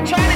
or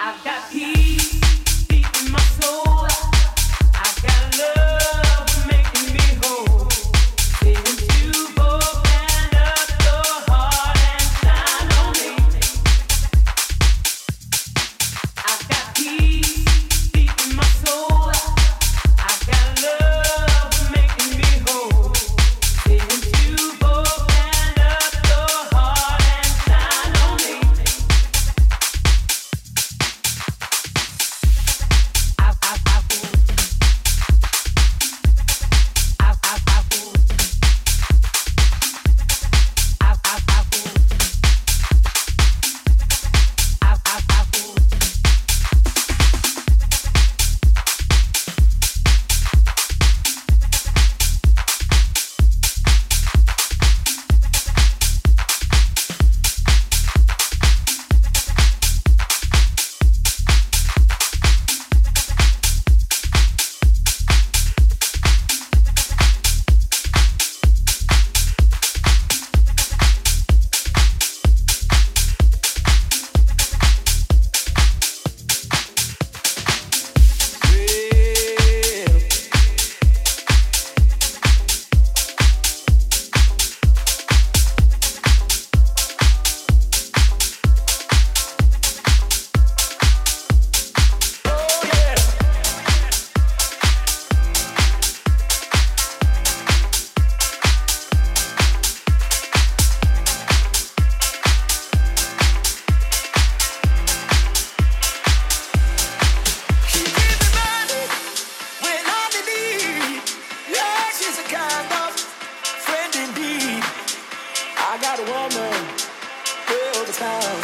never deep in the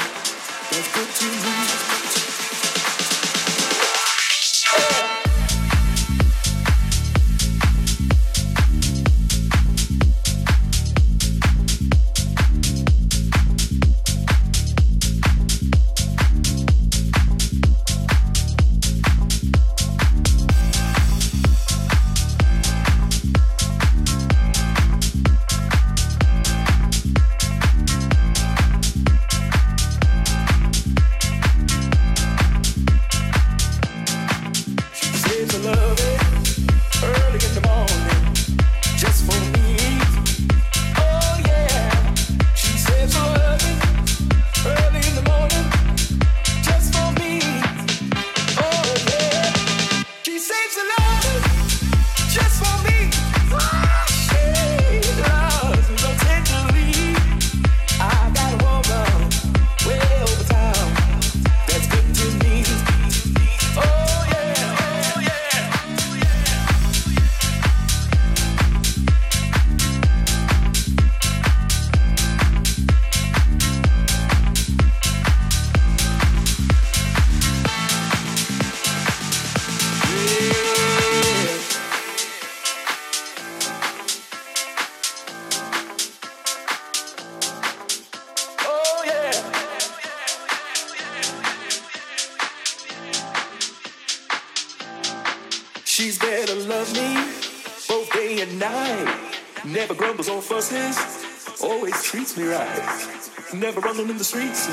streets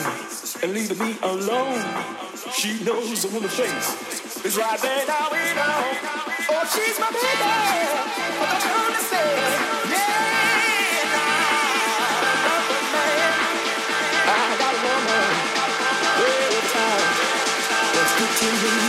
and leaving me alone. She knows the woman face is right there now we know. Oh, she's my baby. What don't understand? Yeah, nah, man. I got a woman. Every time. Let's get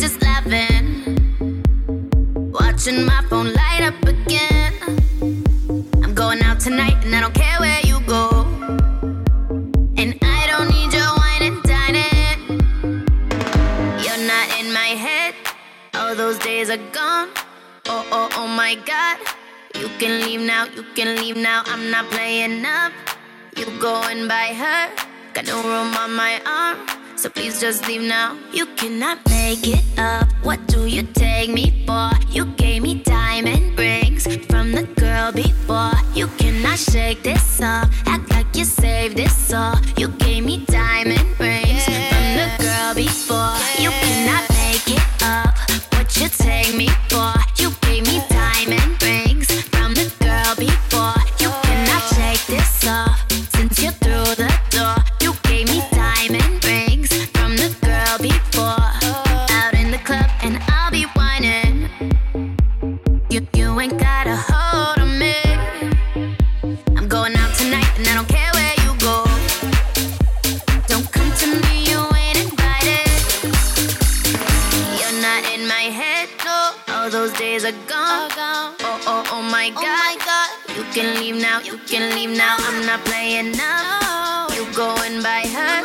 just laughing, watching my phone light up again. I'm going out tonight and I don't care where you go. And I don't need your wine and dining. You're not in my head, all those days are gone. Oh, oh, oh my god. You can leave now. You cannot make it up. What do you take me for? You gave me diamond rings from the girl before. You cannot shake this off. Act like you saved this all. You gave me diamond rings from the girl before. You cannot now. I'm not playing now. You going by her.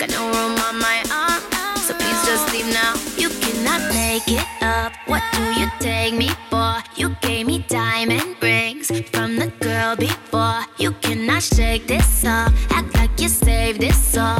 Got no room on my arm. So please just leave now. You cannot make it up. What do you take me for? You gave me diamond rings from the girl before. You cannot shake this off. Act like you saved this all.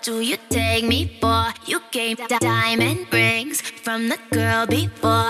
What do you take me for? You gave di- diamond rings from the girl before.